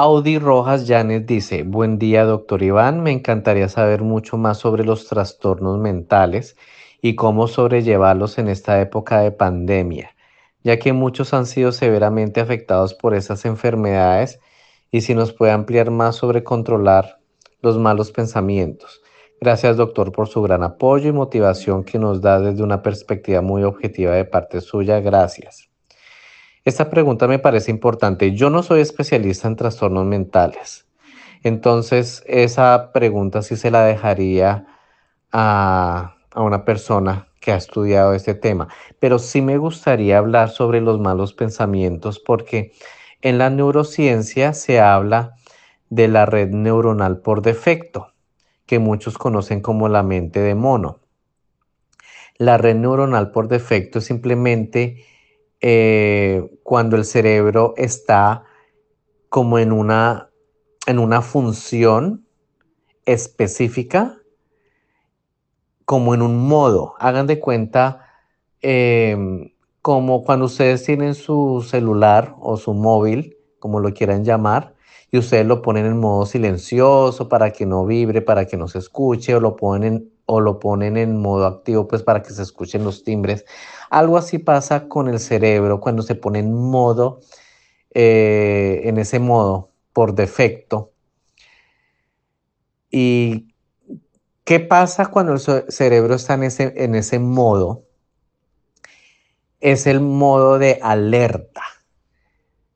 Audi Rojas Llanes dice, buen día doctor Iván, me encantaría saber mucho más sobre los trastornos mentales y cómo sobrellevarlos en esta época de pandemia, ya que muchos han sido severamente afectados por esas enfermedades y si nos puede ampliar más sobre controlar los malos pensamientos. Gracias doctor por su gran apoyo y motivación que nos da desde una perspectiva muy objetiva de parte suya. Gracias. Esta pregunta me parece importante. Yo no soy especialista en trastornos mentales. Entonces, esa pregunta sí se la dejaría a, a, una persona que ha estudiado este tema. Pero sí me gustaría hablar sobre los malos pensamientos porque en la neurociencia se habla de la red neuronal por defecto, que muchos conocen como la mente de mono. La red neuronal por defecto es simplemente eh, cuando el cerebro está como en una, en una función específica, como en un modo. Hagan de cuenta em, como cuando ustedes tienen su celular o su móvil, como lo quieran llamar, y ustedes lo ponen en modo silencioso para que no vibre, para que no se escuche, o lo ponen, o lo ponen en modo activo, pues para que se escuchen los timbres. Algo así pasa con el cerebro cuando se pone en modo, eh, en ese modo por defecto. ¿Y qué pasa cuando el cerebro está en ese, en ese modo? Es el modo de alerta.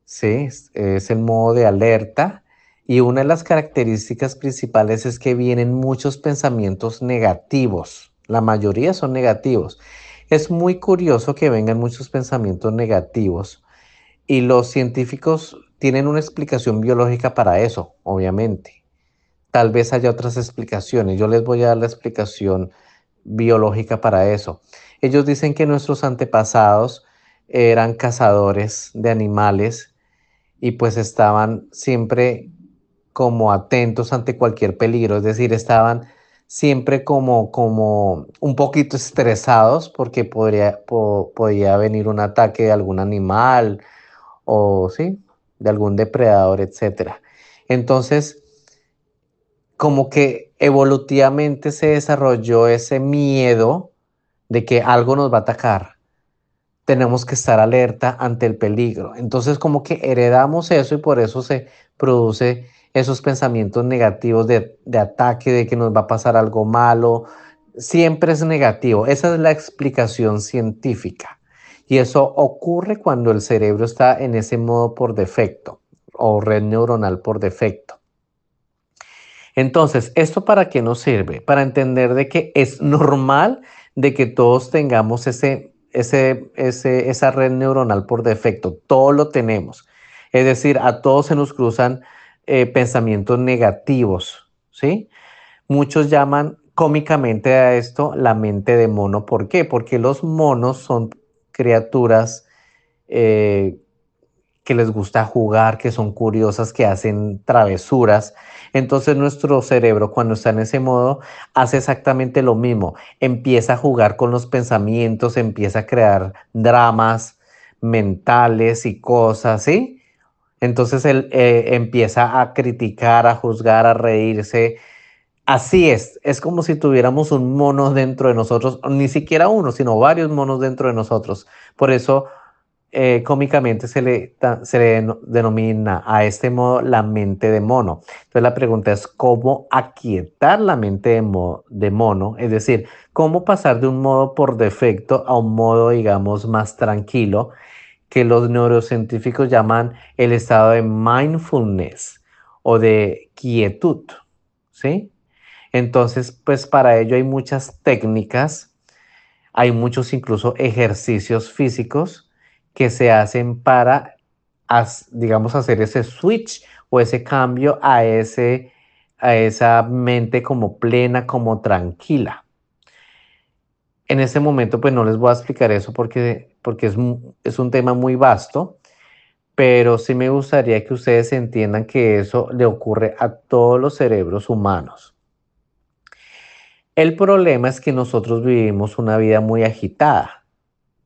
¿Sí? Es el modo de alerta. Y una de las características principales es que vienen muchos pensamientos negativos. La mayoría son negativos. Es muy curioso que vengan muchos pensamientos negativos y los científicos tienen una explicación biológica para eso, obviamente. Tal vez haya otras explicaciones. Yo les voy a dar la explicación biológica para eso. Ellos dicen que nuestros antepasados eran cazadores de animales y pues estaban siempre como atentos ante cualquier peligro, es decir, estaban siempre como, como un poquito estresados porque podría, podía venir un ataque de algún animal o sí, de algún depredador, etc. Entonces, como que evolutivamente se desarrolló ese miedo de que algo nos va a atacar. Tenemos que estar alerta ante el peligro. Entonces, como que heredamos eso y por eso se produce esos pensamientos negativos de, ataque, de que nos va a pasar algo malo, siempre es negativo. Esa es la explicación científica. Y eso ocurre cuando el cerebro está en ese modo por defecto o red neuronal por defecto. Entonces, ¿esto para qué nos sirve? Para entender de que es normal de que todos tengamos ese, ese, ese, esa red neuronal por defecto. Todo lo tenemos. Es decir, a todos se nos cruzan eh, pensamientos negativos, ¿sí? Muchos llaman cómicamente a esto la mente de mono. ¿Por qué? Porque los monos son criaturas eh, que les gusta jugar, que son curiosas, que hacen travesuras. Entonces nuestro cerebro cuando está en ese modo hace exactamente lo mismo. Empieza a jugar con los pensamientos, empieza a crear dramas mentales y cosas, ¿sí? Entonces él eh, empieza a criticar, a juzgar, a reírse. Así es, es como si tuviéramos un mono dentro de nosotros, ni siquiera uno, sino varios monos dentro de nosotros. Por eso, eh, cómicamente se le, se le denomina a este modo la mente de mono. Entonces la pregunta es cómo aquietar la mente de, de mono, es decir, cómo pasar de un modo por defecto a un modo, digamos, más tranquilo que los neurocientíficos llaman el estado de mindfulness o de quietud, ¿sí? Entonces, pues para ello hay muchas técnicas, hay muchos incluso ejercicios físicos que se hacen para, digamos, hacer ese switch o ese cambio a, ese, a esa mente como plena, como tranquila. En este momento, pues no les voy a explicar eso porque, porque es, es un tema muy vasto, pero sí me gustaría que ustedes entiendan que eso le ocurre a todos los cerebros humanos. El problema es que nosotros vivimos una vida muy agitada.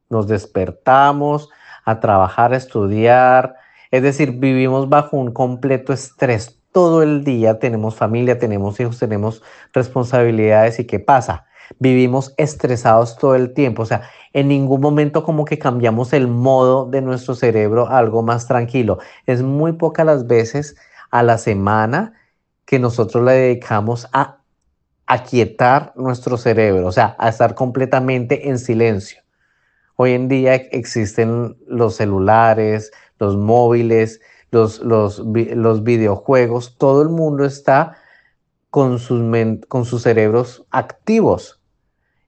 Nos despertamos a trabajar, a estudiar, Es decir, vivimos bajo un completo estrés todo el día, tenemos familia, tenemos hijos, tenemos responsabilidades y ¿qué pasa? Vivimos estresados todo el tiempo, o sea, en ningún momento como que cambiamos el modo de nuestro cerebro a algo más tranquilo. Es muy pocas las veces a la semana que nosotros le dedicamos a aquietar nuestro cerebro, o sea, a estar completamente en silencio. Hoy en día existen los celulares, los móviles, los, los, los videojuegos, todo el mundo está con sus, con sus cerebros activos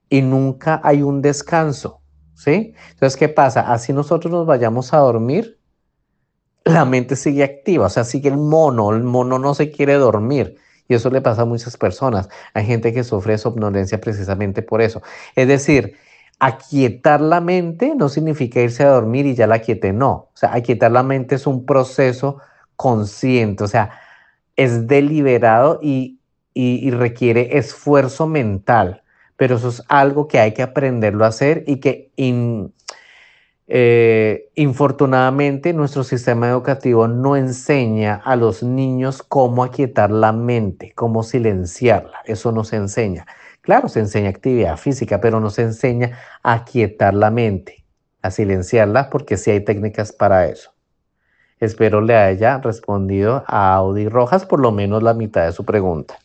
y nunca hay un descanso, ¿sí? Entonces, ¿qué pasa? Así nosotros nos vayamos a dormir, la mente sigue activa, o sea, sigue el mono, el mono no se quiere dormir. Y eso le pasa a muchas personas. Hay gente que sufre somnolencia precisamente por eso. Es decir, aquietar la mente no significa irse a dormir y ya la quiete, no. O sea, aquietar la mente es un proceso consciente, o sea, es deliberado y, y, requiere esfuerzo mental, pero eso es algo que hay que aprenderlo a hacer y que eh, infortunadamente nuestro sistema educativo no enseña a los niños cómo aquietar la mente, cómo silenciarla, eso no se enseña. Claro, se enseña actividad física, pero no se enseña a quietar la mente, a silenciarla, porque sí hay técnicas para eso. Espero le haya respondido a Audi Rojas por lo menos la mitad de su pregunta.